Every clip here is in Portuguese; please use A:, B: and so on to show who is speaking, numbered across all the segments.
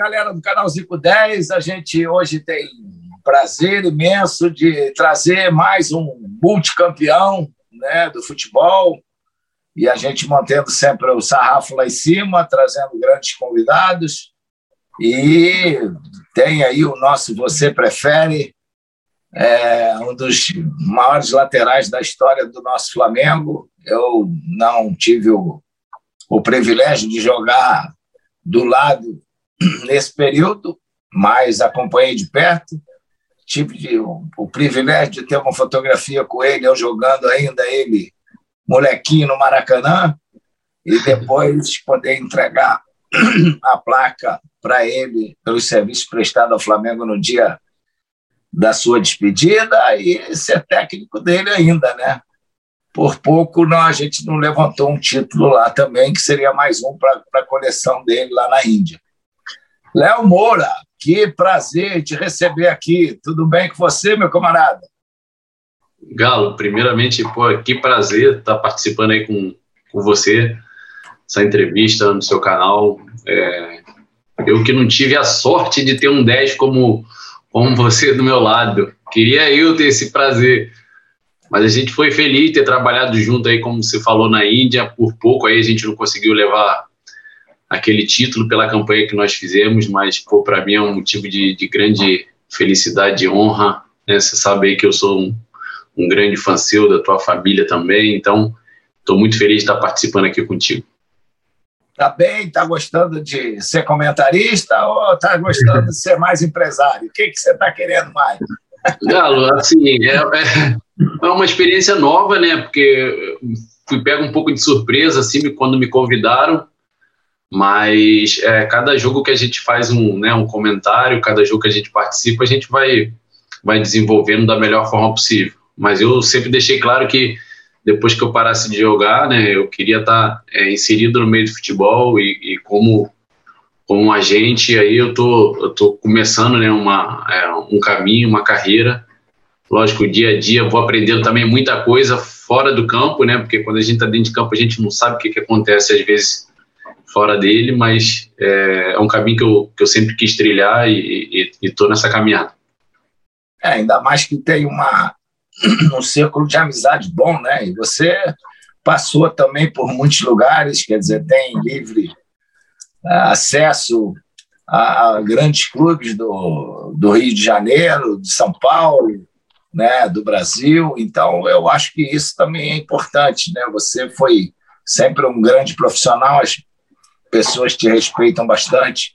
A: galera do canal Zico 10. A gente hoje tem prazer imenso de trazer mais um multicampeão né, do futebol. E a gente mantendo sempre o sarrafo lá em cima, trazendo grandes convidados. E tem aí o nosso Você Prefere, é um dos maiores laterais da história do nosso Flamengo. Eu não tive o, o privilégio de jogar do lado nesse período, mas acompanhei de perto. Tive de, o, o, privilégio de ter uma fotografia com ele, eu jogando ainda ele, molequinho no Maracanã, e depois poder entregar a placa para ele pelos serviços prestados ao Flamengo no dia da sua despedida e ser técnico dele ainda, né? Por pouco não, a gente não levantou um título lá também, que seria mais um para a coleção dele lá na Índia. Léo Moura, que prazer te receber aqui. Tudo bem com você, meu camarada?
B: Galo, primeiramente, pô, que prazer estar participando aí com, com você, essa entrevista no seu canal. É, eu que não tive a sorte de ter um 10 como, como você do meu lado. Queria eu ter esse prazer. Mas a gente foi feliz ter trabalhado junto aí, como você falou, na Índia. Por pouco aí a gente não conseguiu levar aquele título pela campanha que nós fizemos, mas para mim é um motivo de, de grande felicidade e honra. Né? Você sabe aí que eu sou um, um grande fã seu, da tua família também, então estou muito feliz de estar participando aqui contigo.
A: Tá bem? Tá gostando de ser comentarista ou tá gostando de ser mais empresário? O que, que você está querendo mais?
B: Galo, assim, é, é, é, uma experiência nova, né? Porque fui pego um pouco de surpresa, assim, quando me convidaram mas é, cada jogo que a gente faz um, né, um comentário, cada jogo que a gente participa, a gente vai, vai desenvolvendo da melhor forma possível. Mas eu sempre deixei claro que depois que eu parasse de jogar, né, eu queria estar é, inserido no meio do futebol e, e, como como agente, aí eu tô, eu tô começando né, uma, é, um caminho, uma carreira. Lógico, dia a dia vou aprendendo também muita coisa fora do campo, né? Porque quando a gente está dentro de campo, a gente não sabe o que, que acontece às vezes fora dele, mas é, é, um caminho que eu, que eu sempre quis trilhar e estou nessa caminhada.
A: É, ainda mais que tem uma, um círculo de amizade bom, né? E você passou também por muitos lugares, quer dizer, tem livre é, acesso a, grandes clubes do, do Rio de Janeiro, de São Paulo, né, do Brasil. Então, eu acho que isso também é importante, né? Você foi sempre um grande profissional, pessoas te respeitam bastante.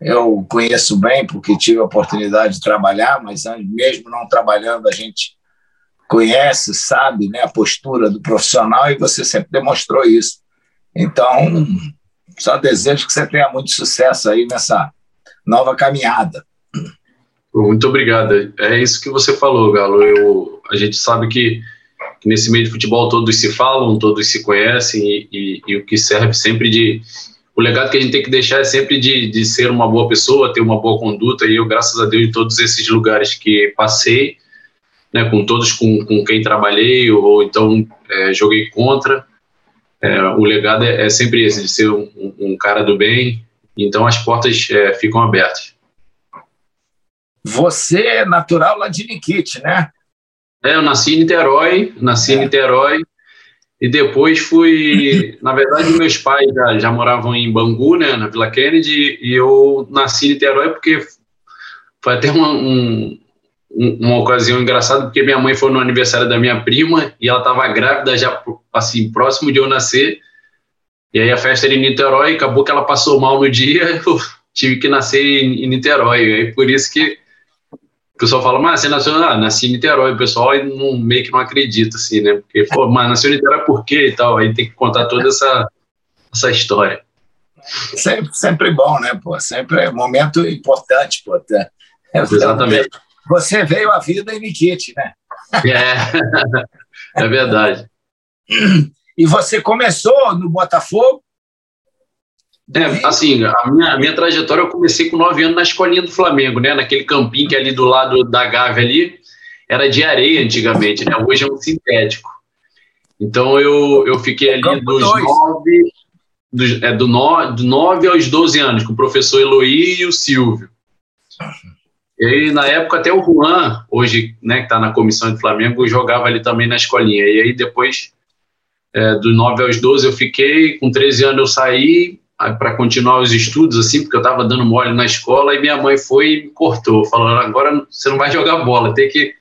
A: Eu conheço bem porque tive a oportunidade de trabalhar, mas mesmo não trabalhando, a gente conhece, sabe né, a postura do profissional e você sempre demonstrou isso. Então, só desejo que você tenha muito sucesso aí nessa nova caminhada.
B: Muito obrigado. É isso que você falou, Galo. Eu, a gente sabe que, nesse meio de futebol todos se falam, todos se conhecem e, e, e o que serve sempre de, o legado que a gente tem que deixar é sempre de, de ser uma boa pessoa, ter uma boa conduta, e eu, graças a Deus, em todos esses lugares que passei, né, com todos com, com quem trabalhei, ou então é, joguei contra, é, o legado é, é, sempre esse, de ser um, um, cara do bem, então as portas é, ficam abertas.
A: Você é natural lá de Nikit, né?
B: É, eu nasci em Niterói, nasci em é. Niterói, e depois fui. Na verdade, meus pais já, já moravam em Bangu, né, na Vila Kennedy, e eu nasci em Niterói porque foi até uma, um, uma ocasião engraçada, porque minha mãe foi no aniversário da minha prima e ela estava grávida já, assim, próximo de eu nascer. E aí a festa era em Niterói, acabou que ela passou mal no dia, eu tive que nascer em, em Niterói. E aí por isso que pessoal fala, mas você nasceu, ah, nasci em Niterói, o pessoal não, meio que não acredita, assim, né? Porque, pô, mas nasceu em Niterói por quê e tal? Aí tem que contar toda essa, essa história.
A: Sempre, sempre bom, né, pô? Sempre é um momento importante, pô. Tá?
B: Exatamente.
A: Você veio à vida em Nikit, né?
B: É, é verdade.
A: E você começou no Botafogo
B: é, assim, a minha, a minha trajetória eu comecei com nove anos na escolinha do Flamengo, né? Naquele campinho que é ali do lado da Gávea ali, era de areia antigamente, né? Hoje é um sintético. Então eu, eu fiquei ali Campo dos dois. nove. do, é, do, no, do 9 aos 12 anos, com o professor Eloy e o Silvio. E aí, na época, até o Juan, hoje, né, que está na comissão do Flamengo, jogava ali também na escolinha. E aí, depois, é, do 9 aos 12, eu fiquei, com 13 anos eu saí para continuar os estudos, assim, porque eu estava dando mole na escola, e minha mãe foi e me cortou, falando, agora você não vai jogar bola, tem que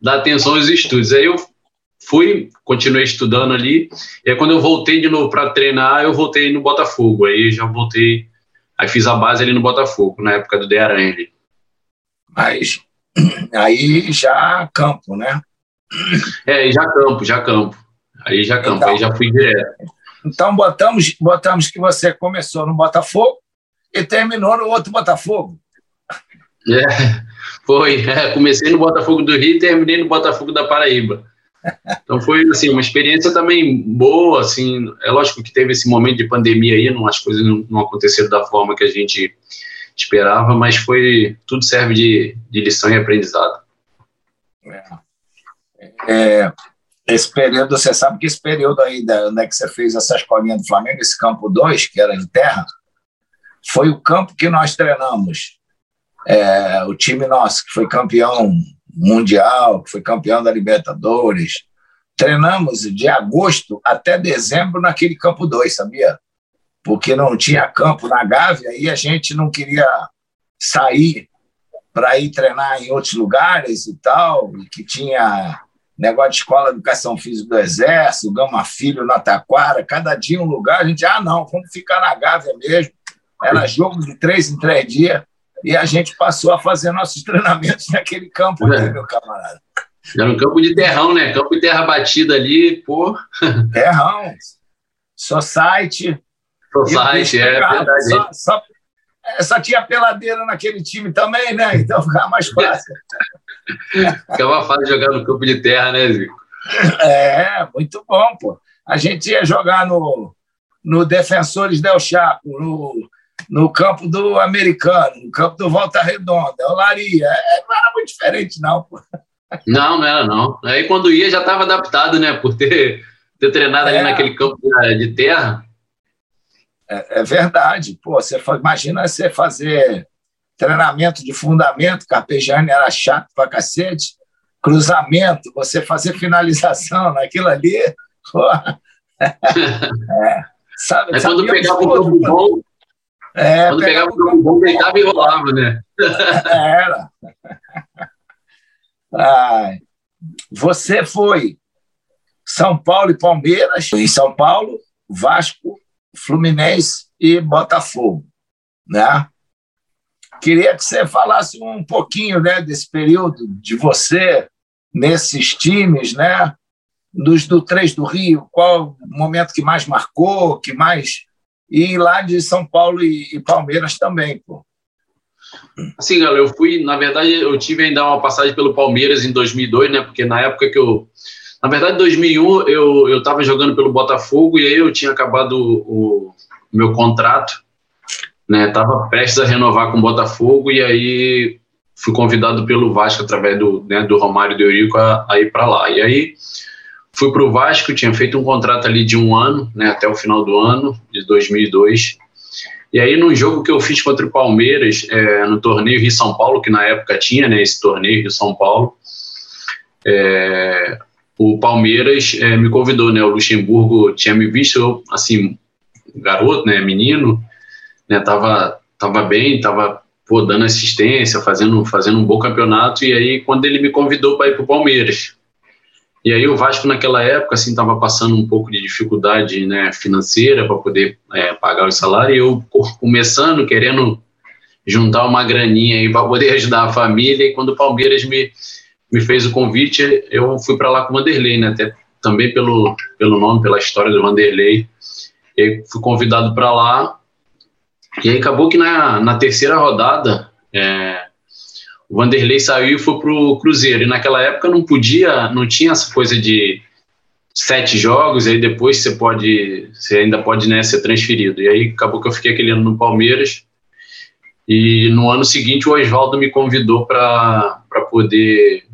B: dar atenção aos estudos. Aí eu fui, continuei estudando ali, e aí quando eu voltei de novo para treinar, eu voltei no Botafogo, aí já voltei, aí fiz a base ali no Botafogo, na época do De Aranha.
A: Mas aí já campo, né?
B: É, já campo, já campo. Aí já campo, então, aí já fui direto.
A: Então botamos, botamos que você começou no Botafogo e terminou no outro Botafogo.
B: É, foi. É, comecei no Botafogo do Rio e terminei no Botafogo da Paraíba. Então foi assim uma experiência também boa, assim. É lógico que teve esse momento de pandemia aí, não as coisas não, não aconteceram da forma que a gente esperava, mas foi tudo serve de, de lição e aprendizado.
A: É, é, esse período, você sabe que esse período aí, da, onde é que você fez essa escolinha do Flamengo, esse campo 2, que era de terra, foi o campo que nós treinamos. É, o time nosso, que foi campeão mundial, que foi campeão da Libertadores. Treinamos de agosto até dezembro naquele campo 2, sabia? Porque não tinha campo na Gávea e a gente não queria sair para ir treinar em outros lugares e tal, que tinha negócio de escola de educação física do Exército, Gama Filho na Taquara, cada dia um lugar, a gente, ah, não, vamos ficar na Gávea mesmo. Era jogo de três em três dias e a gente passou a fazer nossos treinamentos naquele campo ali, é. meu camarada.
B: Era um campo de terrão, né? Campo de terra batida ali, pô.
A: Terrão. Society.
B: Society, é verdade.
A: Só, só, é, só, tinha peladeira naquele time também, né? Então ficava mais fácil.
B: ficava fácil jogar no campo de terra, né, Zico?
A: É, muito bom, pô. A gente ia jogar no, no Defensores Del Chaco, no no campo do americano, no campo do Volta Redonda, é o Laria. É, não era muito diferente, não, pô.
B: Não, não era, não. Aí quando ia já estava adaptado, né? Por ter, ter treinado é. ali naquele campo de terra.
A: É, é verdade. Pô, você imagina você fazer treinamento de fundamento, Carpegiani era chato pra cacete, cruzamento, você fazer finalização naquilo ali.
B: É. Sabe, quando pegava o campo bom, é, Quando pegava o jogo bom, deitava e rolava, né?
A: Era. Ai. Você foi São Paulo e Palmeiras, em São Paulo, Vasco, Fluminense e Botafogo, né? Queria que você falasse um pouquinho, né, desse período de você nesses times, né? Dos do três do Rio, qual o momento que mais marcou, que mais e lá de São Paulo e, e Palmeiras também, pô.
B: Sim, galera, eu fui, na verdade, eu tive ainda uma passagem pelo Palmeiras em 2002, né? Porque na época que eu, na verdade, em 2001 eu eu estava jogando pelo Botafogo e aí eu tinha acabado o, o meu contrato, né? Tava prestes a renovar com o Botafogo e aí fui convidado pelo Vasco através do, né, do Romário de Eurico a, a ir para lá. E aí Fui para o Vasco, tinha feito um contrato ali de um ano, né, até o final do ano, de 2002. E aí, num jogo que eu fiz contra o Palmeiras, é, no torneio Rio-São Paulo, que na época tinha né, esse torneio Rio-São Paulo, é, o Palmeiras é, me convidou, né, o Luxemburgo tinha me visto, eu, assim, garoto, né, menino, né, tava, tava bem, tava pô, dando assistência, fazendo, fazendo um bom campeonato, e aí quando ele me convidou para ir para o Palmeiras, e aí o Vasco naquela época assim estava passando um pouco de dificuldade né, financeira para poder é, pagar o salário. E eu começando querendo juntar uma graninha aí para poder ajudar a família. E quando o Palmeiras me me fez o convite, eu fui para lá com o Vanderlei, né? Até também pelo pelo nome, pela história do Vanderlei. E fui convidado para lá. E aí acabou que na, na terceira rodada é, o Vanderlei saiu e foi pro Cruzeiro. E naquela época não podia, não tinha essa coisa de sete jogos, aí depois você pode, você ainda pode né, ser transferido. E aí acabou que eu fiquei aquele ano no Palmeiras. E no ano seguinte o Oswaldo me convidou para poder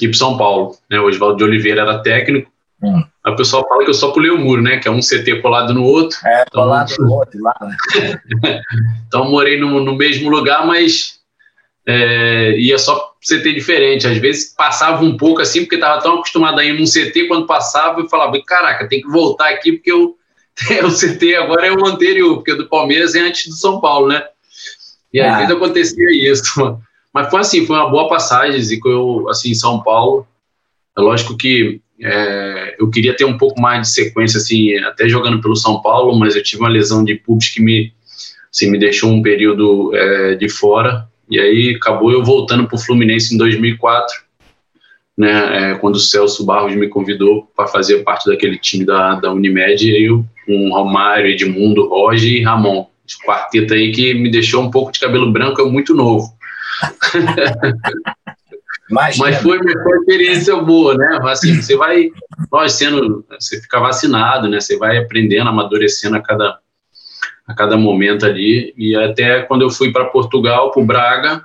B: ir para São Paulo. Né? O Oswaldo de Oliveira era técnico. Hum. A pessoa fala que eu só pulei o muro, né? Que é um CT colado no outro.
A: É, então, colado no outro lá, né?
B: então morei no, no mesmo lugar, mas é, ia só CT diferente. Às vezes passava um pouco assim, porque estava tão acostumado a ir num CT, quando passava eu falava, caraca, tem que voltar aqui, porque eu, o CT agora é o anterior, porque o do Palmeiras é antes do São Paulo, né? E às ah. vezes acontecia isso. Mas foi assim, foi uma boa passagem, e eu, assim, em São Paulo. É lógico que é, eu queria ter um pouco mais de sequência, assim, até jogando pelo São Paulo, mas eu tive uma lesão de pubis que me, assim, me deixou um período é, de fora. E aí acabou eu voltando para o Fluminense em 2004, né, é, quando o Celso Barros me convidou para fazer parte daquele time da, da Unimed, e eu com Romário, Edmundo, Roger e Ramon. Esse quarteto aí que me deixou um pouco de cabelo branco, eu muito novo. Mas foi, uma experiência boa, né? Assim, você vai, nós sendo, você fica vacinado, né? Você vai aprendendo, amadurecendo a cada, a cada momento ali. E até quando eu fui para Portugal, para Braga,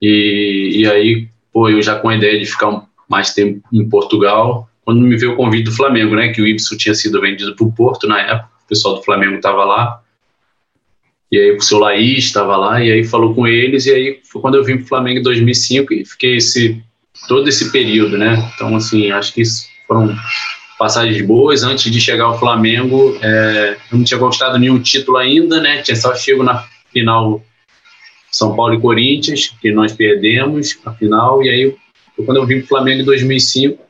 B: e, e aí, pô, eu já com a ideia de ficar mais tempo em Portugal, quando me veio o convite do Flamengo, né? Que o Ibsen tinha sido vendido para o Porto na época, o pessoal do Flamengo estava lá. E aí o seu Laís estava lá, e aí falou com eles, e aí foi quando eu vim para o Flamengo em 2005 e fiquei esse, todo esse período, né? Então, assim, acho que foram passagens boas. Antes de chegar ao Flamengo, é, eu não tinha conquistado nenhum título ainda, né? Tinha só chego na final São Paulo e Corinthians, que nós perdemos a final, e aí foi quando eu vim para o Flamengo em 2005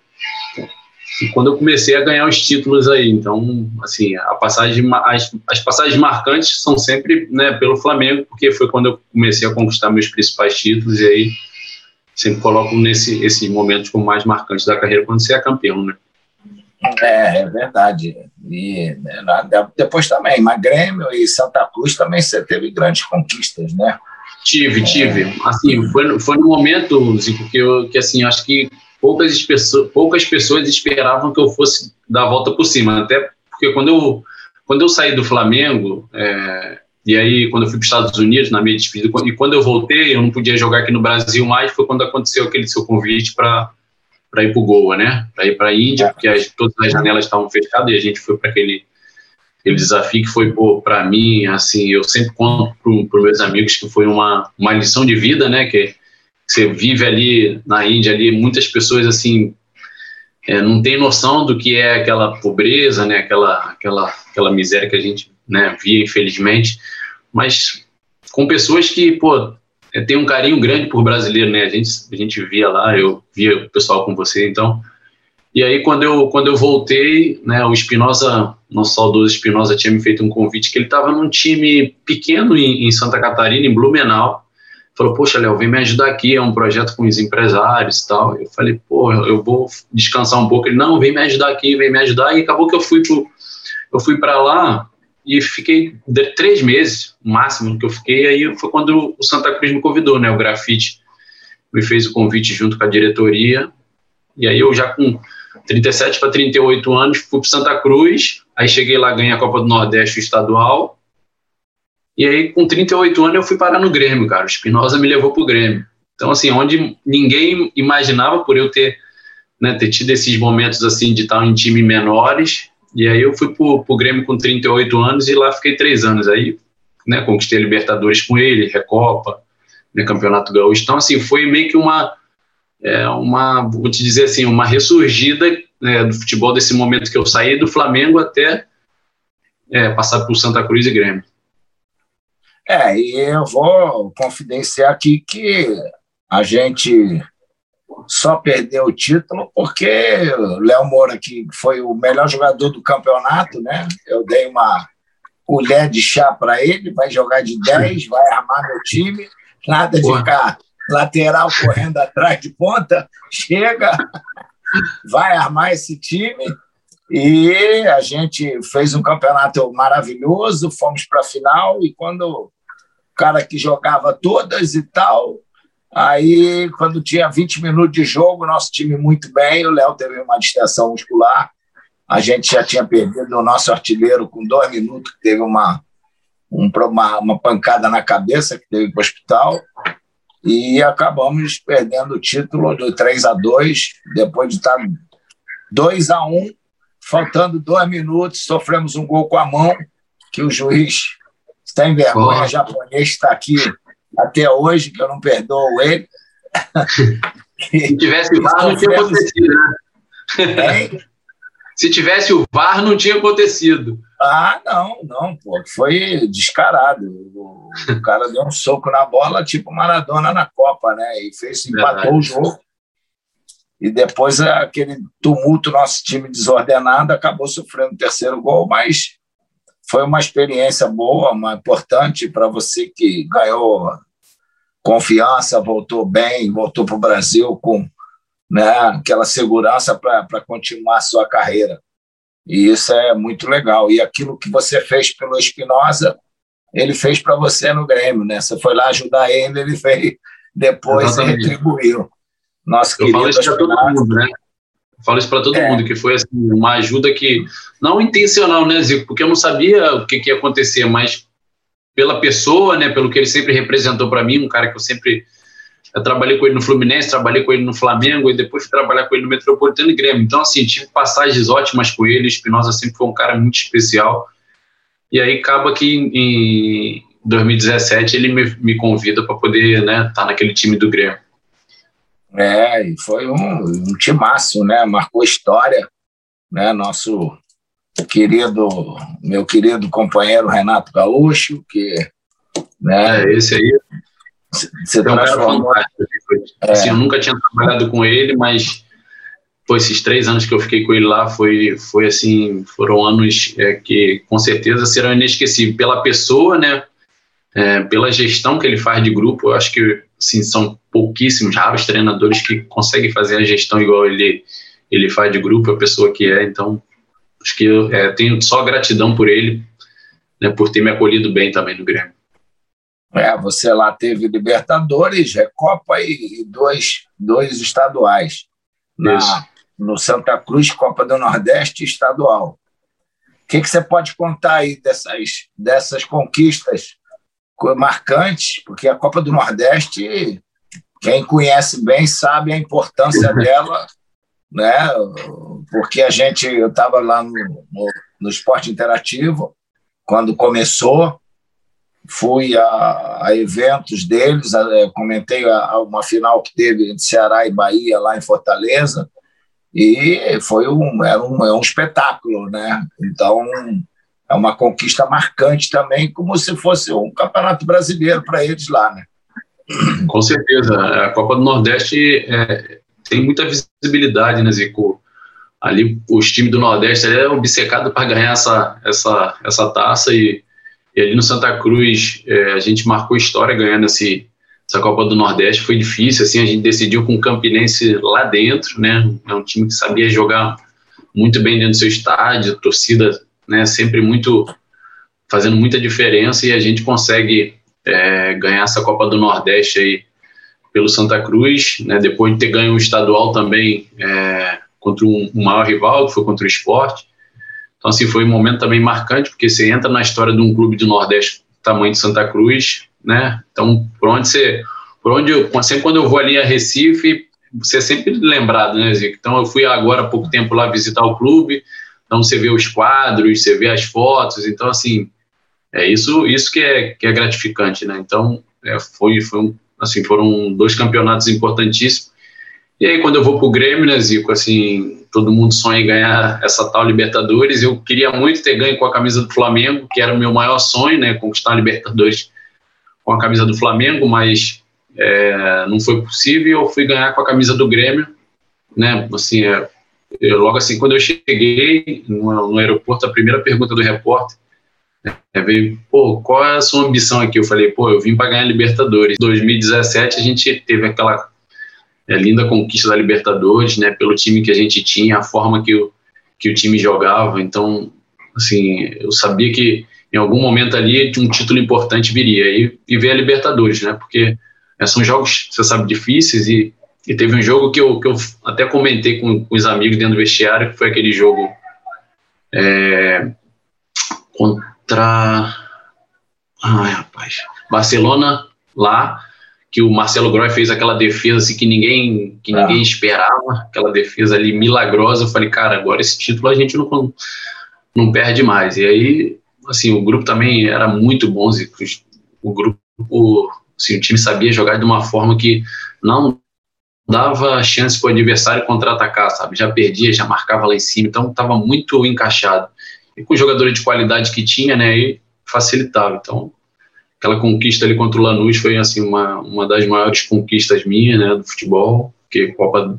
B: e quando eu comecei a ganhar os títulos aí. Então, assim, a passagem, as, as passagens marcantes são sempre né, pelo Flamengo, porque foi quando eu comecei a conquistar meus principais títulos, e aí sempre coloco nesse esses momentos como mais marcantes da carreira, quando você é campeão, né?
A: É, é verdade. E né, depois também, mas Grêmio e Santa Cruz também você teve grandes conquistas, né?
B: Tive, tive. Assim, foi, foi no momento, Zico, que eu, que assim, acho que poucas pessoas, poucas pessoas esperavam que eu fosse dar a volta por cima, até porque quando eu, quando eu saí do Flamengo, é, e aí quando eu fui para os Estados Unidos, na minha despedida, e quando eu voltei, eu não podia jogar aqui no Brasil mais, foi quando aconteceu aquele seu convite para para ir para o Goa, né? Para ir para a Índia, porque as, todas as janelas estavam fechadas e a gente foi para aquele, aquele desafio que foi para mim, assim, eu sempre conto para os meus amigos que foi uma, uma lição de vida, né? Que você vive ali na Índia, ali muitas pessoas assim é, não tem noção do que é aquela pobreza, né? Aquela, aquela, aquela miséria que a gente né, via, infelizmente, mas com pessoas que, pô, é, tem um carinho grande por brasileiro, né? A gente, a gente via lá, eu via o pessoal com você, então. E aí, quando eu, quando eu voltei, né, o Espinosa, nosso saudoso Espinosa, tinha me feito um convite que ele estava num time pequeno em, em Santa Catarina, em Blumenau, falou, poxa, Léo, vem me ajudar aqui, é um projeto com os empresários e tal. Eu falei, pô, eu vou descansar um pouco. Ele, não, vem me ajudar aqui, vem me ajudar. E acabou que eu fui pro, eu fui para lá e fiquei três meses, o máximo que eu fiquei. Aí foi quando o Santa Cruz me convidou, né? O Grafite me fez o convite junto com a diretoria. E aí eu já com 37 para 38 anos fui para Santa Cruz. Aí cheguei lá, ganhei a Copa do Nordeste estadual e aí, com 38 anos, eu fui parar no Grêmio, cara. O Espinosa me levou pro Grêmio. Então, assim, onde ninguém imaginava por eu ter, né, ter tido esses momentos, assim, de estar em time menores. E aí eu fui pro, pro Grêmio com 38 anos e lá fiquei três anos. Aí, né, conquistei Libertadores com ele, Recopa, né, Campeonato Gaúcho. Então, assim, foi meio que uma, é, uma vou te dizer assim, uma ressurgida né, do futebol desse momento que eu saí do Flamengo até é, passar por Santa Cruz e Grêmio.
A: É, e eu vou confidenciar aqui que a gente só perdeu o título porque o Léo Moura, que foi o melhor jogador do campeonato, né? Eu dei uma colher de chá para ele, vai jogar de 10, vai armar meu time, nada de ficar lateral correndo atrás de ponta, chega, vai armar esse time. E a gente fez um campeonato maravilhoso, fomos para a final e quando cara que jogava todas e tal. Aí, quando tinha 20 minutos de jogo, nosso time muito bem, o Léo teve uma distensão muscular. A gente já tinha perdido o nosso artilheiro com dois minutos, que teve uma, uma, uma pancada na cabeça, que teve para o hospital. E acabamos perdendo o título do 3 a 2 depois de estar 2 a 1 faltando dois minutos, sofremos um gol com a mão, que o juiz está em vergonha, o japonês está aqui até hoje, que eu não perdoo ele.
B: Se tivesse VAR, não tinha acontecido, né? Se tivesse o VAR, não tinha acontecido.
A: Ah, não, não, pô, foi descarado. O, o cara deu um soco na bola, tipo Maradona na Copa, né? E fez, empatou o jogo. E depois aquele tumulto, nosso time desordenado, acabou sofrendo o terceiro gol, mas foi uma experiência boa, uma importante para você que ganhou confiança, voltou bem, voltou para o Brasil com né, aquela segurança para continuar a sua carreira. E isso é muito legal. E aquilo que você fez pelo Espinosa, ele fez para você no Grêmio, né? Você foi lá ajudar ele, ele fez depois e retribuiu.
B: Nosso Eu para todo mundo, né? Eu falo isso para todo é. mundo, que foi assim, uma ajuda que, não intencional, né, Zico? Porque eu não sabia o que, que ia acontecer, mas pela pessoa, né, pelo que ele sempre representou para mim, um cara que eu sempre eu trabalhei com ele no Fluminense, trabalhei com ele no Flamengo e depois fui trabalhar com ele no Metropolitano e Grêmio. Então, assim, tive passagens ótimas com ele. Espinosa sempre foi um cara muito especial. E aí acaba que em 2017 ele me, me convida para poder estar né, tá naquele time do Grêmio.
A: É, e foi um, um timaço, né? Marcou história, né? Nosso querido, meu querido companheiro Renato Gaúcho, que
B: né, é, esse aí você é um cara fantástico. É. Assim, eu nunca tinha trabalhado com ele, mas pô, esses três anos que eu fiquei com ele lá foi, foi assim, foram anos é, que com certeza serão inesquecíveis pela pessoa, né? É, pela gestão que ele faz de grupo. Eu acho que assim, são pouquíssimos, raros treinadores que conseguem fazer a gestão igual ele ele faz de grupo, a pessoa que é. Então, acho que eu é, tenho só gratidão por ele, né, por ter me acolhido bem também no Grêmio.
A: É, você lá teve Libertadores, Recopa e, dois, dois estaduais. Na, no Santa Cruz, Copa do Nordeste estadual. O que, que você pode contar aí dessas, dessas conquistas marcantes? Porque a Copa do Nordeste, quem conhece bem sabe a importância dela, né? porque a gente, eu estava lá no, no, no Esporte Interativo, quando começou, fui a, a eventos deles, a, comentei a, uma final que teve entre Ceará e Bahia lá em Fortaleza, e foi um, era um, é um espetáculo, né? Então, é uma conquista marcante também, como se fosse um campeonato brasileiro para eles lá, né?
B: Com certeza. A Copa do Nordeste é, tem muita visibilidade, né, Zico? Ali, os times do Nordeste é obcecado para ganhar essa, essa, essa taça e e ali no Santa Cruz, é, a gente marcou história ganhando esse, essa Copa do Nordeste. Foi difícil, assim, a gente decidiu com o Campinense lá dentro, né? É um time que sabia jogar muito bem dentro do seu estádio, torcida, né? Sempre muito fazendo muita diferença e a gente consegue é, ganhar essa Copa do Nordeste aí pelo Santa Cruz, né? Depois de ter ganho o estadual também é, contra um, um maior rival, que foi contra o Esporte. Então, assim, foi um momento também marcante, porque você entra na história de um clube do Nordeste tamanho de Santa Cruz, né? Então, por onde você. Por onde eu, sempre quando eu vou ali a Recife, você é sempre lembrado, né, Zico? Então, eu fui agora há pouco tempo lá visitar o clube, então você vê os quadros, você vê as fotos, então, assim, é isso, isso que é, que é gratificante, né? Então, é, foi, foi um, assim, foram dois campeonatos importantíssimos. E aí, quando eu vou para o Grêmio, né, Zico, assim, todo mundo sonha em ganhar essa tal Libertadores. Eu queria muito ter ganho com a camisa do Flamengo, que era o meu maior sonho, né, conquistar a Libertadores com a camisa do Flamengo, mas é, não foi possível. Eu fui ganhar com a camisa do Grêmio, né, assim, é, eu, logo assim, quando eu cheguei no, no, aeroporto, a primeira pergunta do repórter é, veio, pô, qual é a sua ambição aqui? Eu falei, pô, eu vim para ganhar a Libertadores. Em 2017 a gente teve aquela é, linda conquista da Libertadores, né, pelo time que a gente tinha, a forma que o, que o time jogava. Então, assim, eu sabia que em algum momento ali um título importante viria e, e ver a Libertadores, né, porque é, são jogos, você sabe, difíceis e, e teve um jogo que eu, que eu até comentei com, com os amigos dentro do vestiário, que foi aquele jogo é, contra. Ai, rapaz. Barcelona lá, que o Marcelo Groy fez aquela defesa assim, que ninguém que ninguém ah. esperava, aquela defesa ali milagrosa. Eu falei, cara, agora esse título a gente não, não perde mais. E aí, assim, o grupo também era muito bom. O grupo, assim, o time sabia jogar de uma forma que não dava chance para o adversário contra-atacar, sabe? Já perdia, já marcava lá em cima, então estava muito encaixado. E com jogadores de qualidade que tinha, né, aí facilitava. Então, aquela conquista ali contra o Lanús foi assim uma, uma das maiores conquistas minhas, né, do futebol, porque Copa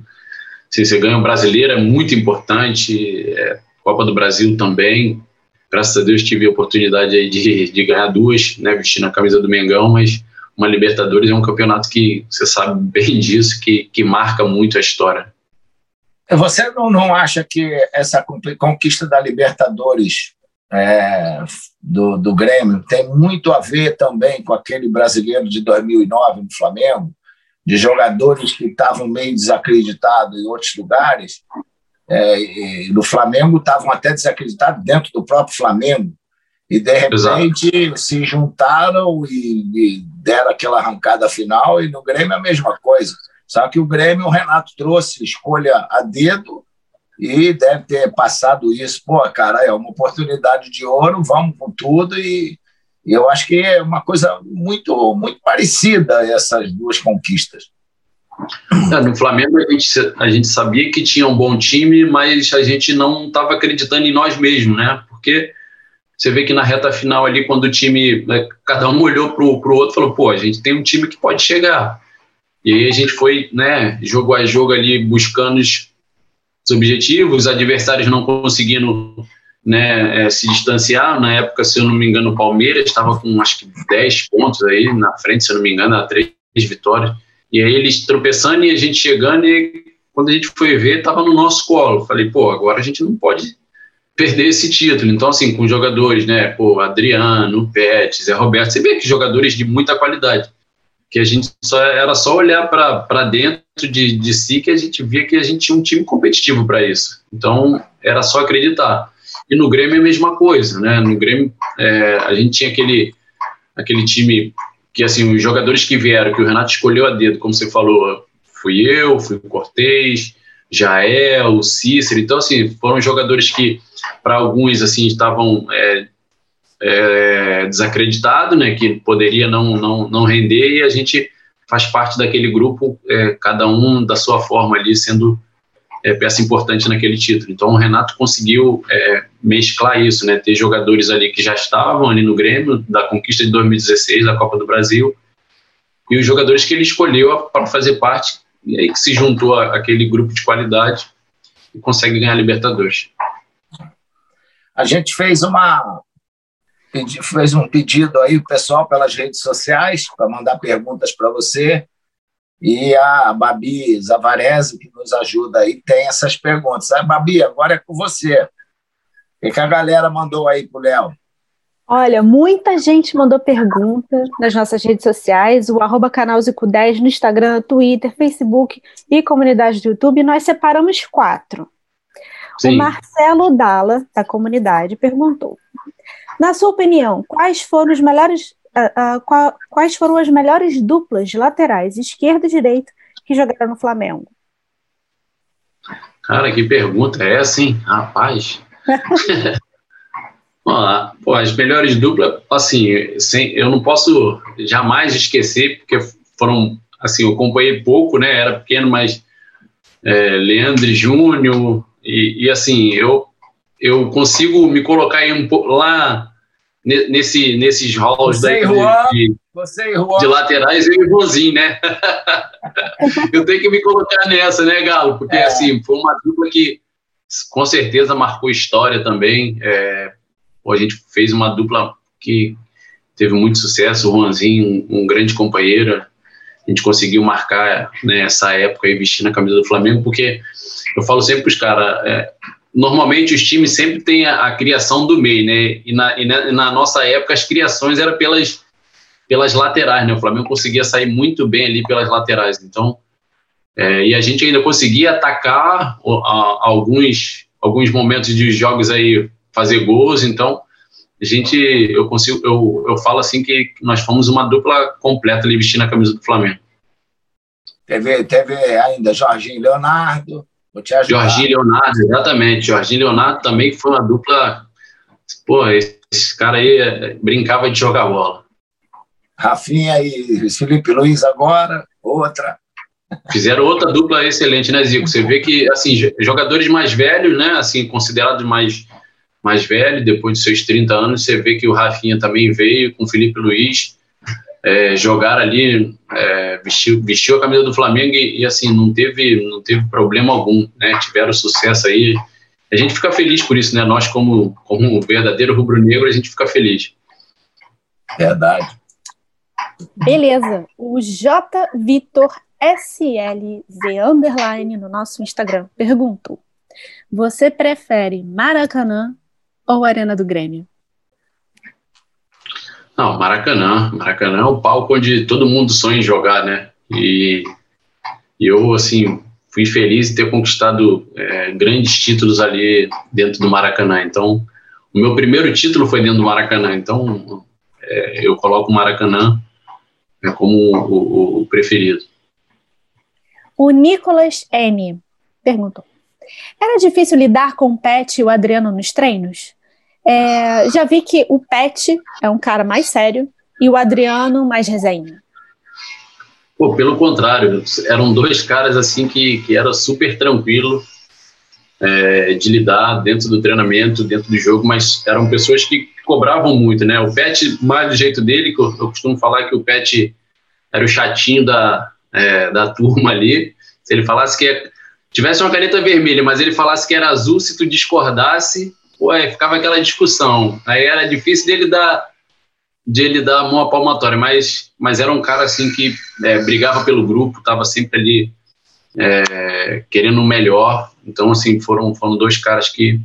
B: se você ganha o brasileiro é muito importante, é, Copa do Brasil também. Graças a Deus tive a oportunidade aí de, de ganhar duas, né, vestindo a camisa do Mengão, mas uma Libertadores é um campeonato que você sabe bem disso, que, que marca muito a história.
A: Você não, não acha que essa conquista da Libertadores é, do, do Grêmio tem muito a ver também com aquele brasileiro de 2009 no Flamengo, de jogadores que estavam meio desacreditados em outros lugares, é, no Flamengo estavam até desacreditados dentro do próprio Flamengo, e de repente Exato. se juntaram e, e, deram aquela arrancada final, e no Grêmio a mesma coisa. Só que o Grêmio, o Renato trouxe escolha a dedo e deve ter passado isso. Pô, cara, é uma oportunidade de ouro, vamos com tudo. E, e eu acho que é uma coisa muito, muito parecida essas duas conquistas.
B: É, no Flamengo a gente, a gente sabia que tinha um bom time, mas a gente não estava acreditando em nós mesmos, né? Porque você vê que na reta final ali, quando o time, né, cada um olhou para o outro e falou, pô, a gente tem um time que pode chegar. E aí a gente foi, né, jogo a jogo ali, buscando os, objetivos, os adversários não conseguindo né, é, se distanciar. Na época, se eu não me engano, o Palmeiras estava com acho que 10 pontos aí na frente, se eu não me engano, a três vitórias. E aí eles tropeçando e a gente chegando, e quando a gente foi ver, estava no nosso colo. Falei, pô, agora a gente não pode perder esse título. Então, assim, com jogadores, né, pô, Adriano, Pet, Zé Roberto, você vê que jogadores de muita qualidade, que a gente só era só olhar para dentro de, de si que a gente via que a gente tinha um time competitivo para isso. Então, era só acreditar. E no Grêmio é a mesma coisa, né? No Grêmio, é, a gente tinha aquele, aquele time que, assim, os jogadores que vieram, que o Renato escolheu a dedo, como você falou, fui eu, fui o Cortez, Jael, o Cícero. Então, assim, foram jogadores que para alguns assim estavam é, é, desacreditados, né, que poderia não, não, não render e a gente faz parte daquele grupo, é, cada um da sua forma ali sendo é, peça importante naquele título. Então o Renato conseguiu é, mesclar isso, né, ter jogadores ali que já estavam ali no Grêmio da conquista de 2016 da Copa do Brasil e os jogadores que ele escolheu para fazer parte e aí que se juntou àquele grupo de qualidade e consegue ganhar a Libertadores.
A: A gente fez uma fez um pedido aí o pessoal pelas redes sociais para mandar perguntas para você e a Babi Zavarese que nos ajuda aí tem essas perguntas. Babi, agora é com você. O que a galera mandou aí para o Léo?
C: Olha, muita gente mandou pergunta nas nossas redes sociais, o arroba canalzico10 no Instagram, Twitter, Facebook e comunidade do YouTube. Nós separamos quatro. Sim. O Marcelo Dalla, da comunidade, perguntou: Na sua opinião, quais foram os melhores. Uh, uh, qual, quais foram as melhores duplas de laterais, esquerda e direita, que jogaram no Flamengo?
B: Cara, que pergunta é essa, hein? Rapaz. Pô, as melhores duplas, assim, sem, eu não posso jamais esquecer, porque foram, assim, eu acompanhei pouco, né? Era pequeno, mas é, Leandro Júnior, e, e, assim, eu, eu consigo me colocar um, lá nesse, nesses halls
A: daí,
B: de, de, laterais, eu e Rosinho, né? eu tenho que me colocar nessa, né, Galo? Porque, é. assim, foi uma dupla que com certeza marcou história também. É, a gente fez uma dupla que teve muito sucesso. O Juanzinho, um, um grande companheiro, a gente conseguiu marcar né, essa época aí vestindo a camisa do Flamengo, porque eu falo sempre para os caras, é, normalmente os times sempre têm a, a, criação do meio, né? E na, e na, na, nossa época as criações eram pelas, pelas laterais, né? O Flamengo conseguia sair muito bem ali pelas laterais. Então, é, e a gente ainda conseguia atacar a, a, alguns, alguns momentos de jogos aí, fazer gols. Então, a gente, eu consigo, eu, eu falo assim que nós fomos uma dupla completa ali vestindo a camisa do Flamengo.
A: Teve, teve ainda Jorginho Leonardo,
B: Jorginho Leonardo, exatamente. Jorginho Leonardo também foi uma dupla. Pô, esse cara aí é, brincava de jogar bola.
A: Rafinha e Felipe Luiz agora, outra.
B: Fizeram outra dupla excelente, né, Zico? Você vê que, assim, jogadores mais velhos, né, assim, considerados mais, mais velhos, depois de seus 30 anos, você vê que o Rafinha também veio com o Felipe Luiz, é, jogar ali, é, vestiu, vestiu a camisa do Flamengo e, e, assim, não teve, não teve problema algum, né, tiveram sucesso aí. A gente fica feliz por isso, né, nós como, como verdadeiro rubro-negro, a gente fica feliz.
A: Verdade.
C: Beleza. O J. Vitor SLZ underline no nosso Instagram perguntou: Você prefere Maracanã ou Arena do Grêmio?
B: Não, Maracanã. Maracanã é o palco onde todo mundo sonha em jogar, né? E, e eu, assim, fui feliz em ter conquistado é, grandes títulos ali dentro do Maracanã. Então, o meu primeiro título foi dentro do Maracanã. Então, é, eu coloco o Maracanã né, como o, o, o preferido.
C: O Nicolas N perguntou: Era difícil lidar com o Pet e o Adriano nos treinos? É, já vi que o Pet é um cara mais sério e o Adriano mais resenha.
B: Pô, pelo contrário, eram dois caras assim que, que era super tranquilo é, de lidar dentro do treinamento, dentro do jogo, mas eram pessoas que cobravam muito, né? O Pet, mais do jeito dele, que eu, eu costumo falar que o Pet era o chatinho da, é, da turma ali. Se ele falasse que é, tivesse uma caneta vermelha, mas ele falasse que era azul, se tu discordasse, ué, ficava aquela discussão. Aí era difícil dele dar de ele dar a mão à palmatória, mas, mas era um cara assim que é, brigava pelo grupo, estava sempre ali é, querendo o melhor. Então, assim, foram, foram dois caras que,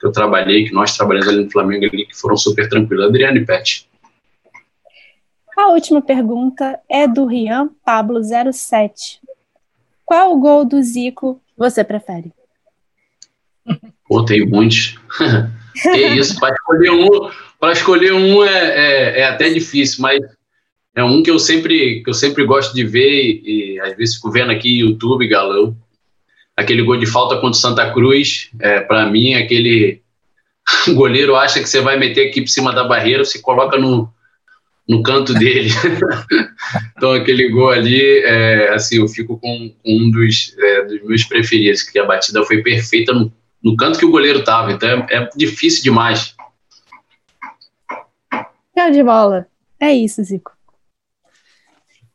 B: que eu trabalhei, que nós trabalhamos ali no Flamengo, ali, que foram super tranquilos, Adriano e Pet.
C: A última pergunta é do Rian Pablo 07. Qual o gol do Zico você prefere?
B: Pô, tem muitos. que isso, para escolher um, para escolher um é, é, é, até difícil, mas é um que eu sempre que eu sempre gosto de ver e, e às vezes fico vendo aqui YouTube, galão. Aquele gol de falta contra o Santa Cruz, é, para mim, aquele goleiro acha que você vai meter aqui por cima da barreira, se coloca no, no canto dele. então, aquele gol ali, é, assim, eu fico com, um dos, é, dos, meus preferidos, que a batida foi perfeita no, no canto que o goleiro estava. Então, é, é, difícil demais.
C: Show de bola. É isso, Zico.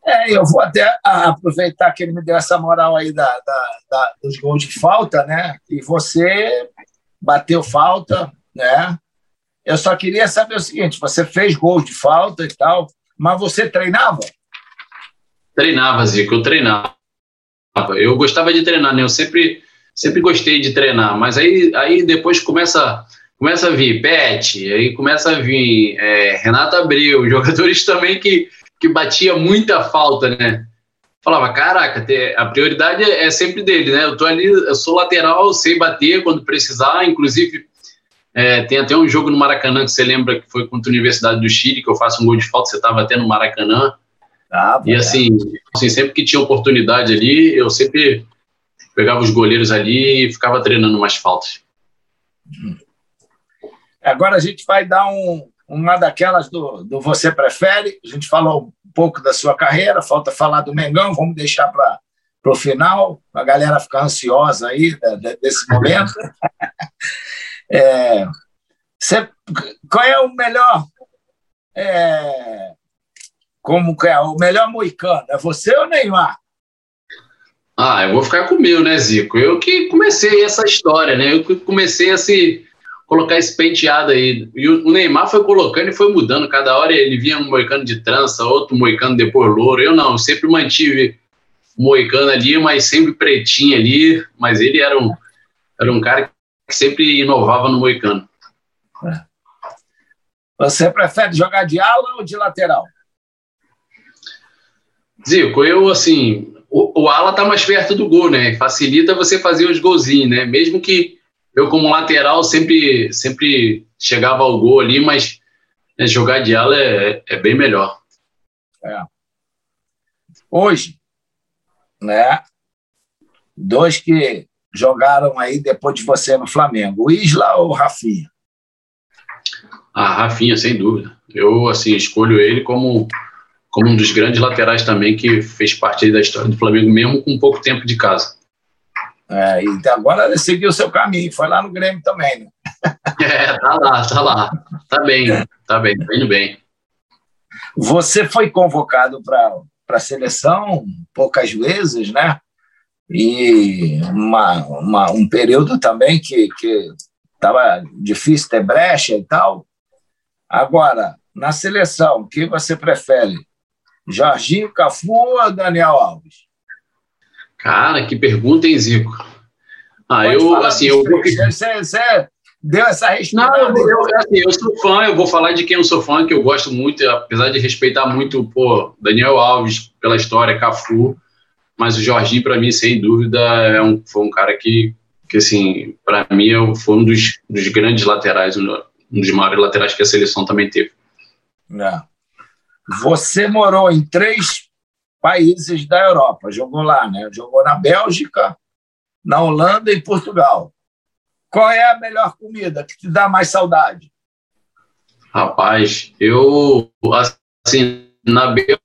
A: É, eu vou até aproveitar que ele me deu essa moral aí da, da, da dos gols de falta, né? E você bateu falta, né? Eu só queria saber o seguinte: você fez gol de falta e tal, mas você treinava?
B: Treinava, Zico, eu treinava. Eu gostava de treinar, né? Eu sempre, sempre gostei de treinar, mas aí, aí depois começa, começa a vir Pet, aí começa a vir é, Renato Abreu, jogadores também que, que batia muita falta, né? Falava, caraca, a prioridade é sempre dele, né? Eu tô ali, eu sou lateral, sei bater quando precisar, inclusive é, tem até um jogo no Maracanã que você lembra que foi contra a Universidade do Chile, que eu faço um gol de falta, você estava até no Maracanã. Ah, e assim, assim, sempre que tinha oportunidade ali, eu sempre pegava os goleiros ali e ficava treinando mais faltas.
A: Agora a gente vai dar um, uma daquelas do, do Você Prefere. A gente falou um pouco da sua carreira, falta falar do Mengão, vamos deixar para o final, a galera ficar ansiosa aí desse momento. É, cê, qual é o melhor? É, como que é? O melhor moicano? É você ou Neymar?
B: Ah, eu vou ficar com o meu, né, Zico? Eu que comecei essa história, né? Eu que comecei a se colocar esse penteado aí. E o Neymar foi colocando e foi mudando. Cada hora ele vinha um moicano de trança, outro moicano depois louro. Eu não, eu sempre mantive moicano ali, mas sempre pretinho ali. Mas ele era um, era um cara que sempre inovava no moicano. É.
A: Você prefere jogar de ala ou de lateral?
B: Zico, eu assim, o, o ala tá mais perto do gol, né? Facilita você fazer os golzinhos, né? Mesmo que eu como lateral sempre sempre chegava ao gol ali, mas é, jogar de ala é, é bem melhor.
A: É. Hoje, né? Dois que jogaram aí depois de você no Flamengo, o Isla ou o Rafinha?
B: Ah, Rafinha, sem dúvida. Eu, assim, escolho ele como, como um dos grandes laterais também que fez parte da história do Flamengo, mesmo com pouco tempo de casa.
A: É, e agora ele seguiu o seu caminho, foi lá no Grêmio também, né?
B: É, tá lá, tá lá. Tá bem, tá bem, tá indo bem.
A: Você foi convocado para a seleção poucas vezes, né? E uma, uma, um período também que estava difícil ter brecha e tal. Agora, na seleção, o que você prefere? Jorginho Cafu ou Daniel Alves?
B: Cara, que pergunta, hein, Zico? Ah, Pode eu, assim, eu.
A: Você, você deu essa resposta.
B: Não, eu, eu, assim, eu sou fã, eu vou falar de quem eu sou fã, que eu gosto muito, apesar de respeitar muito, pô, Daniel Alves pela história, Cafu, mas o Jorginho, para mim, sem dúvida, é um, foi um cara que, que assim, para mim, é foi um dos, dos grandes laterais, um dos maiores laterais que a seleção também teve.
A: É. Você morou em três países da Europa, jogou lá, né? Jogou na Bélgica, na Holanda e Portugal. Qual é a melhor comida que te dá mais saudade?
B: Rapaz, eu assim na Bélgica,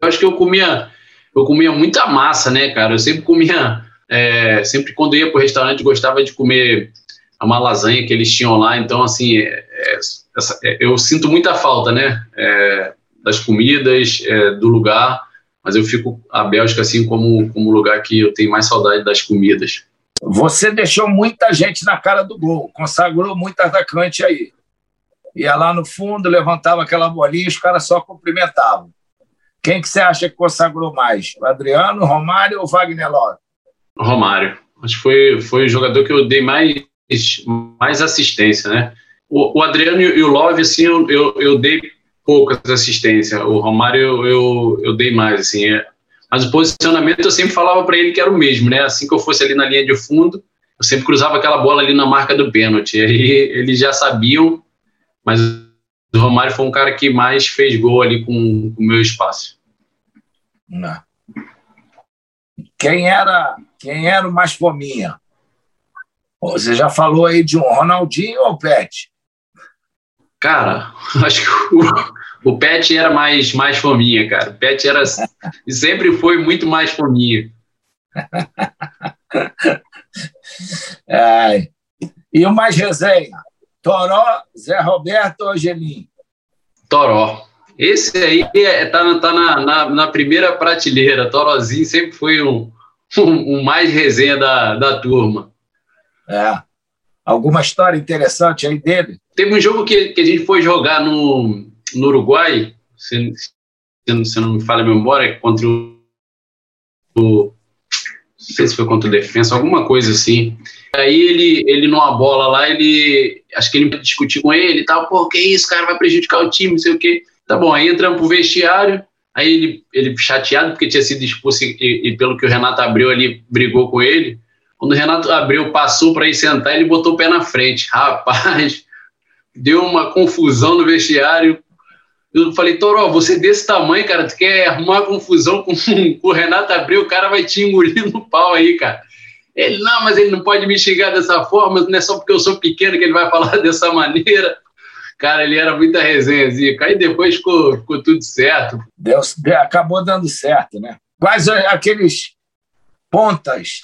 B: eu acho que eu comia eu comia muita massa, né, cara? Eu sempre comia, é, sempre quando ia para o restaurante gostava de comer uma lasanha que eles tinham lá. Então, assim, é, é, é, eu sinto muita falta, né, é, das comidas, é, do lugar. Mas eu fico a Bélgica assim como como lugar que eu tenho mais saudade das comidas.
A: Você deixou muita gente na cara do gol, consagrou muito atacante aí. Ia lá no fundo, levantava aquela bolinha e os caras só cumprimentavam. Quem que você acha que consagrou mais? O Adriano, Romário ou Wagner Love?
B: Romário. Acho que foi, foi o jogador que eu dei mais, mais assistência, né? O, o Adriano e o Love, assim, eu, eu, eu dei poucas assistências. O Romário eu, eu, eu dei mais, assim. É. Mas o posicionamento eu sempre falava para ele que era o mesmo, né? Assim que eu fosse ali na linha de fundo, eu sempre cruzava aquela bola ali na marca do pênalti. Aí eles já sabiam, mas o Romário foi um cara que mais fez gol ali com o meu espaço.
A: Não. Quem era, quem era o mais fominha? Você já falou aí de um Ronaldinho ou Pet?
B: Cara, acho que o, o Pet era mais, mais fominha, cara. O Pet era, sempre foi muito mais fominha.
A: É. E o mais resenha? Toró, Zé Roberto ou Angelim?
B: Toró. Esse aí é, tá, tá na, na, na, primeira prateleira. Torozinho sempre foi um, um, um, mais resenha da, da turma.
A: É. Alguma história interessante aí dele?
B: Teve um jogo que, que a gente foi jogar no, no Uruguai, se, se, não me falha a memória, contra o, o. Não sei se foi contra o Defensa, alguma coisa assim. Aí ele, ele numa bola lá, ele. Acho que ele discutir com ele e tal, pô, que isso, cara, vai prejudicar o time, não sei o quê. Tá bom, aí entramos pro vestiário, aí ele, ele chateado porque tinha sido expulso e, e pelo que o Renato abriu ali, brigou com ele. Quando o Renato abriu, passou para ir sentar, ele botou o pé na frente. Rapaz, deu uma confusão no vestiário. Eu falei, Toró, você é desse tamanho, cara, tu quer arrumar confusão com, com o Renato Abreu, o cara vai te engolir no pau aí, cara. Ele, não, mas ele não pode me xingar dessa forma, não é só porque eu sou pequeno que ele vai falar dessa maneira. Cara, ele era muita resenha, Zica. Aí depois ficou, ficou tudo certo.
A: Deu, acabou dando certo, né? Quais aqueles pontas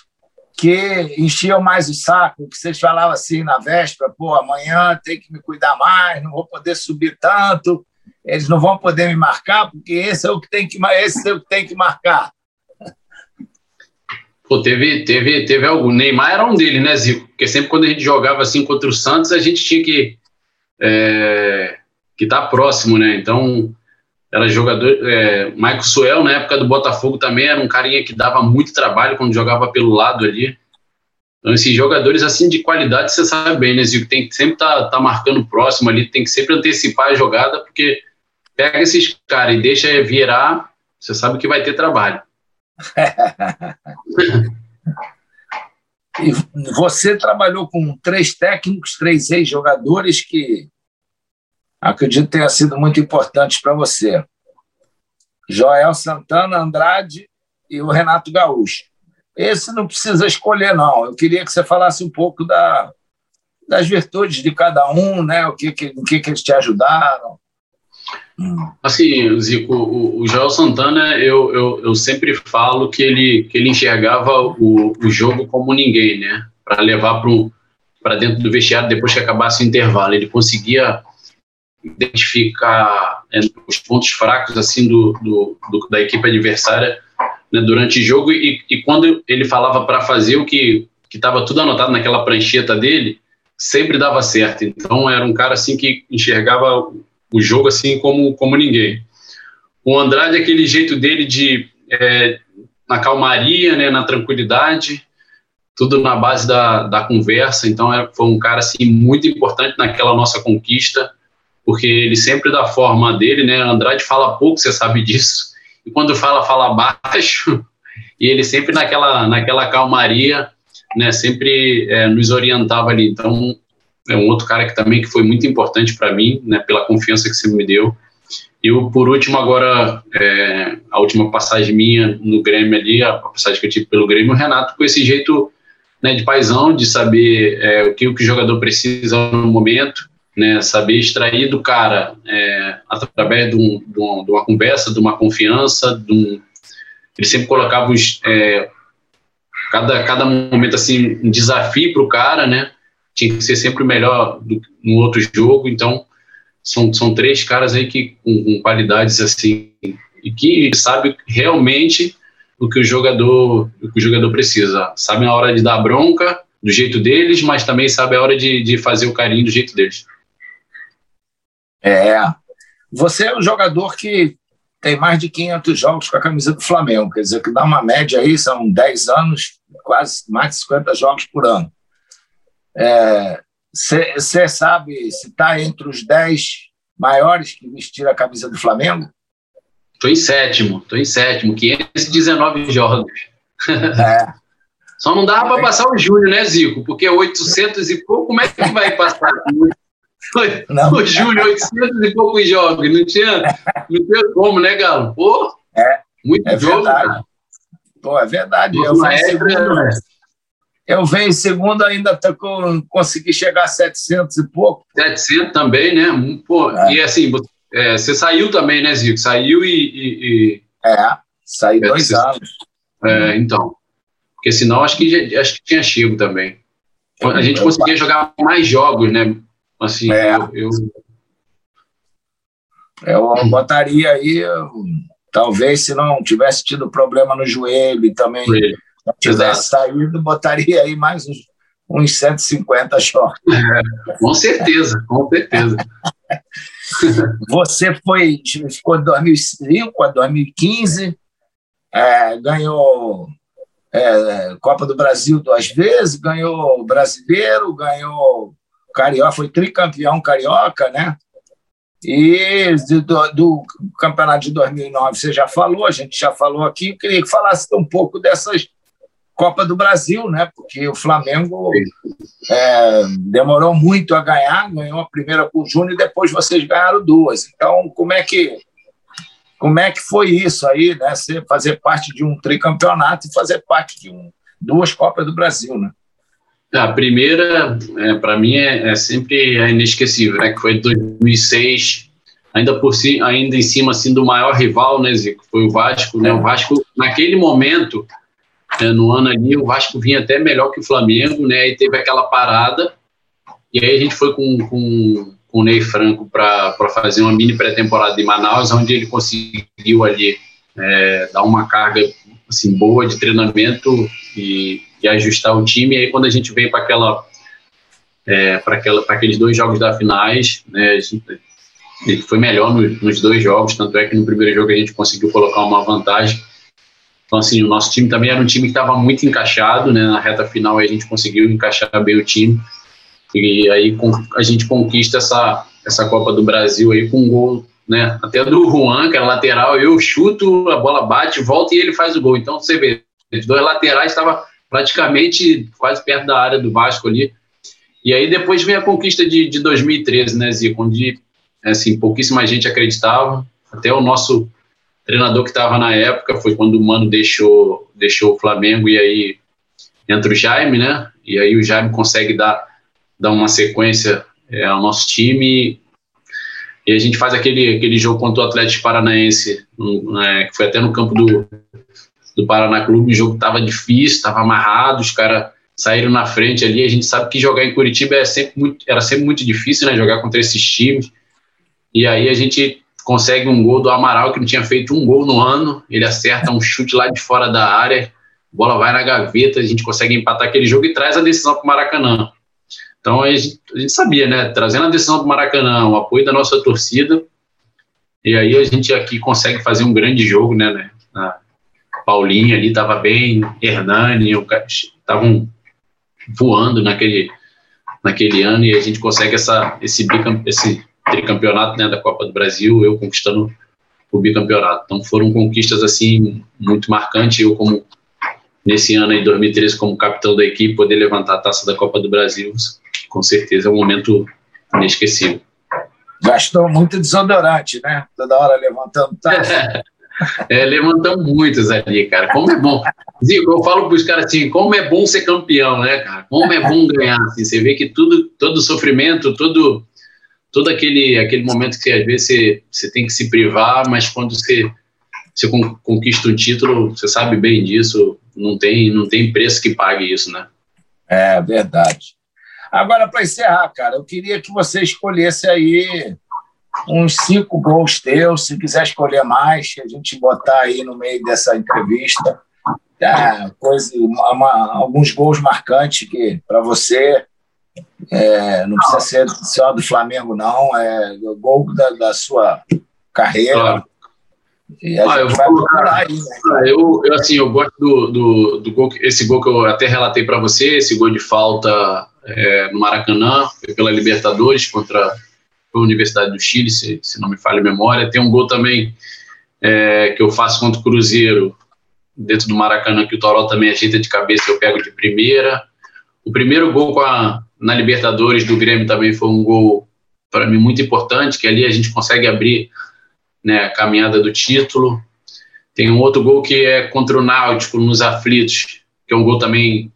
A: que enchiam mais o saco, que vocês falavam assim na véspera, pô, amanhã tem que me cuidar mais, não vou poder subir tanto, eles não vão poder me marcar, porque esse é o que tem que, esse é o que, tem que marcar.
B: Pô, teve, teve, teve algum. Neymar era um dele, né, Zico? Porque sempre quando a gente jogava assim contra o Santos, a gente tinha que é, que tá próximo, né? Então, era jogador. É, Michael Suel, na época do Botafogo, também era um carinha que dava muito trabalho quando jogava pelo lado ali. Então, esses jogadores assim de qualidade, você sabe bem, né, Zico? Tem que sempre estar tá, tá marcando próximo ali, tem que sempre antecipar a jogada, porque pega esses caras e deixa virar, você sabe que vai ter trabalho.
A: e você trabalhou com três técnicos, três ex-jogadores que acredito que tenha sido muito importante para você. Joel Santana, Andrade e o Renato Gaúcho. Esse não precisa escolher, não. Eu queria que você falasse um pouco da, das virtudes de cada um, né? O que, que, o que, que eles te ajudaram.
B: Assim, Zico, o, o Joel Santana, eu, eu, eu, sempre falo que ele, que ele enxergava o, o jogo como ninguém, né? Para levar para dentro do vestiário depois que acabasse o intervalo. Ele conseguia identificar é, os pontos fracos assim do, do, do da equipe adversária né, durante o jogo e, e quando ele falava para fazer o que estava tudo anotado naquela prancheta dele, sempre dava certo. Então era um cara assim que enxergava o jogo assim como, como ninguém. O Andrade, aquele jeito dele de é, na calmaria, né, na tranquilidade, tudo na base da, da conversa. Então é, foi um cara assim muito importante naquela nossa conquista, porque ele sempre da forma dele, né? Andrade fala pouco, você sabe disso. E quando fala, fala baixo. E ele sempre naquela naquela calmaria, né? Sempre é, nos orientava ali. Então é um outro cara que também que foi muito importante para mim, né, pela confiança que você me deu. E o, por último, agora, é, a última passagem minha no Grêmio ali, a passagem que eu tive pelo Grêmio, o Renato, com esse jeito né, de paisão, de saber é, o que o jogador precisa no momento, né, saber extrair do cara é, através de, um, de, uma, de, uma, conversa, de uma confiança, de um, ele sempre colocava os, é, cada, cada momento assim um desafio para o cara, né, tinha que ser sempre melhor do, no outro jogo. Então, são, são três caras aí que com, com qualidades assim e que sabe realmente o que o jogador o que o jogador precisa. Sabe a hora de dar bronca do jeito deles, mas também sabe a hora de, de fazer o carinho do jeito deles.
A: É. Você é um jogador que tem mais de 500 jogos com a camisa do Flamengo, quer dizer que dá uma média aí, são 10 anos, quase mais de 50 jogos por ano. Você é, sabe se está entre os 10 maiores que vestiram a camisa do Flamengo?
B: Estou em sétimo, estou em sétimo, 519 jogos. É. Só não dava para passar o Júnior, né, Zico? Porque 800 e pouco, como é que vai passar? Não. O Júnior, 800 e poucos jogos, não tinha, não tinha como, né, Galo? Pô,
A: é, muito é jogo, verdade. Cara. Pô, é verdade. Eu fui, segundo, eu venho em segundo, ainda com, consegui chegar a 700 e pouco.
B: 700 também, né? Pô, é. E assim, é, você saiu também, né, Zico? Saiu e. e,
A: e... É, saí é, dois você... anos.
B: É, então. Porque senão acho que, acho que tinha chego também. A gente conseguia jogar mais jogos, né? Assim, é. eu, eu...
A: eu botaria aí, talvez se não tivesse tido problema no joelho e também. Se tivesse saído, botaria aí mais uns, uns 150 shorts.
B: É, com certeza, com certeza.
A: Você foi, ficou de 2005 a 2015, é, ganhou é, Copa do Brasil duas vezes, ganhou Brasileiro, ganhou Carioca, foi tricampeão carioca, né? E do, do, campeonato de 2009 você já falou, a gente já falou aqui. Eu queria que falasse um pouco dessas Copa do Brasil, né? Porque o Flamengo é, demorou muito a ganhar, ganhou a primeira com o Júnior e depois vocês ganharam duas. Então, como é que como é que foi isso aí, né? Você fazer parte de um tricampeonato e fazer parte de um, duas Copas do Brasil, né?
B: A primeira, é, para mim, é, é, sempre é inesquecível, né? Que foi 2006, ainda por si, ainda em cima assim do maior rival, né, Zico? Foi o Vasco, né? O Vasco naquele momento é, no ano ali, o Vasco vinha até melhor que o Flamengo, né? E teve aquela parada. E aí a gente foi com, com, com o Ney Franco para fazer uma mini pré-temporada em Manaus, onde ele conseguiu ali é, dar uma carga assim, boa de treinamento e, e ajustar o time. E aí quando a gente veio para aquela é, para aqueles dois jogos da finais, né, a gente, ele foi melhor nos, nos dois jogos, tanto é que no primeiro jogo a gente conseguiu colocar uma vantagem então, assim, o nosso time também era um time que estava muito encaixado, né? Na reta final a gente conseguiu encaixar bem o time. E aí a gente conquista essa, essa Copa do Brasil aí com um gol, né? Até do Juan, que era lateral, eu chuto, a bola bate, volta e ele faz o gol. Então, você vê, os dois laterais estavam praticamente quase perto da área do Vasco ali. E aí depois vem a conquista de, de 2013, né, Zico? Onde assim, pouquíssima gente acreditava, até o nosso treinador que estava na época foi quando o Mano deixou, deixou o Flamengo e aí entra o Jaime, né? E aí o Jaime consegue dar, dar uma sequência é, ao nosso time e a gente faz aquele, aquele jogo contra o Atlético Paranaense, né, que foi até no campo do, do Paraná Clube, o jogo estava difícil, estava amarrado, os caras saíram na frente ali, a gente sabe que jogar em Curitiba é sempre muito, era sempre muito difícil, né, jogar contra esses times, e aí a gente consegue um gol do Amaral, que não tinha feito um gol no ano, ele acerta um chute lá de fora da área, bola vai na gaveta, a gente consegue empatar aquele jogo e traz a decisão para o Maracanã. Então a gente, a gente, sabia, né? Trazendo a decisão do Maracanã, o apoio da nossa torcida, e aí a gente aqui consegue fazer um grande jogo, né? né? A Paulinha ali estava bem, Hernani estavam voando naquele, naquele ano e a gente consegue essa, esse, bicamp, esse tricampeonato né, da Copa do Brasil, eu conquistando o bicampeonato. Então foram conquistas assim muito marcantes. Eu como nesse ano aí 2013 como capitão da equipe poder levantar a taça da Copa do Brasil com certeza é um momento inesquecível.
A: Gastou muito desodorante, né? Toda hora levantando taça.
B: É, levantamos muitos ali, cara. Como é bom. Zico, eu falo para os caras assim, como é bom ser campeão, né, cara? Como é bom ganhar. Assim, você vê que tudo, todo sofrimento, todo, todo aquele, aquele momento que às vezes você, você tem que se privar, mas quando você, você conquista um título, você sabe bem disso, não tem, não tem preço que pague isso, né?
A: É verdade. Agora, para encerrar, cara, eu queria que você escolhesse aí uns cinco gols teus, se quiser escolher mais, a gente botar aí no meio dessa entrevista. É, coisa, uma, alguns gols marcantes que para você é, não precisa ser só do Flamengo, não, é o gol da, da sua carreira. Claro.
B: Ah, eu, aí, né? Ah, eu, eu, assim, eu gosto do, do, do gol, esse gol que eu até relatei para você, esse gol de falta é, no Maracanã, pela Libertadores contra a Universidade do Chile, se, se não me falha a memória. Tem um gol também é, que eu faço contra o Cruzeiro, dentro do Maracanã, que o Toró também ajeita de cabeça, eu pego de primeira. O primeiro gol a, na Libertadores do Grêmio também foi um gol, para mim, muito importante, que ali a gente consegue abrir né, a caminhada do título. Tem um outro gol que é contra o Náutico, nos aflitos, que é um gol também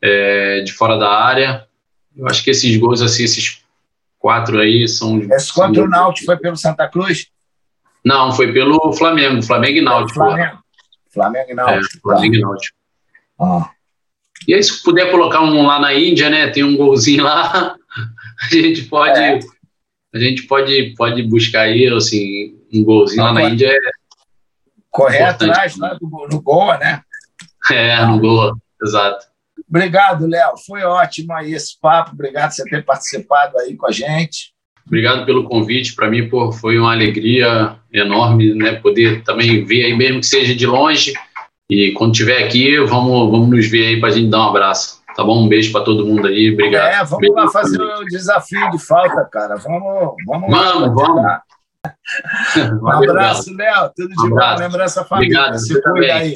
B: é, de fora da área. Eu acho que esses gols, assim, esses quatro aí são.
A: Esse contra o Náutico foi pelo Santa Cruz?
B: Não, foi pelo Flamengo, Flamengo e Náutico.
A: Flamengo, Flamengo e Náutico.
B: É, Flamengo e Náutico. Ah. E aí, se puder colocar um lá na Índia, né? Tem um golzinho lá, a gente pode. É. A gente pode, pode buscar aí, assim, um golzinho lá na Índia. É
A: correr atrás lá do, no Goa, né?
B: É, no Goa, exato.
A: Obrigado, Léo. Foi ótimo aí esse papo. Obrigado por você ter participado aí com a gente.
B: Obrigado pelo convite. Para mim, pô, foi uma alegria enorme, né? Poder também ver aí, mesmo que seja de longe. E quando estiver aqui, vamos, vamos nos ver aí para a gente dar um abraço. Tá bom? Um beijo para todo mundo aí. Obrigado.
A: É, vamos
B: beijo
A: lá fazer o desafio de falta, cara. Vamos, vamos,
B: vamos. vamos.
A: Um abraço, Léo. Tudo de um bom. Lembrança família.
B: Obrigado.
A: Se cuida aí.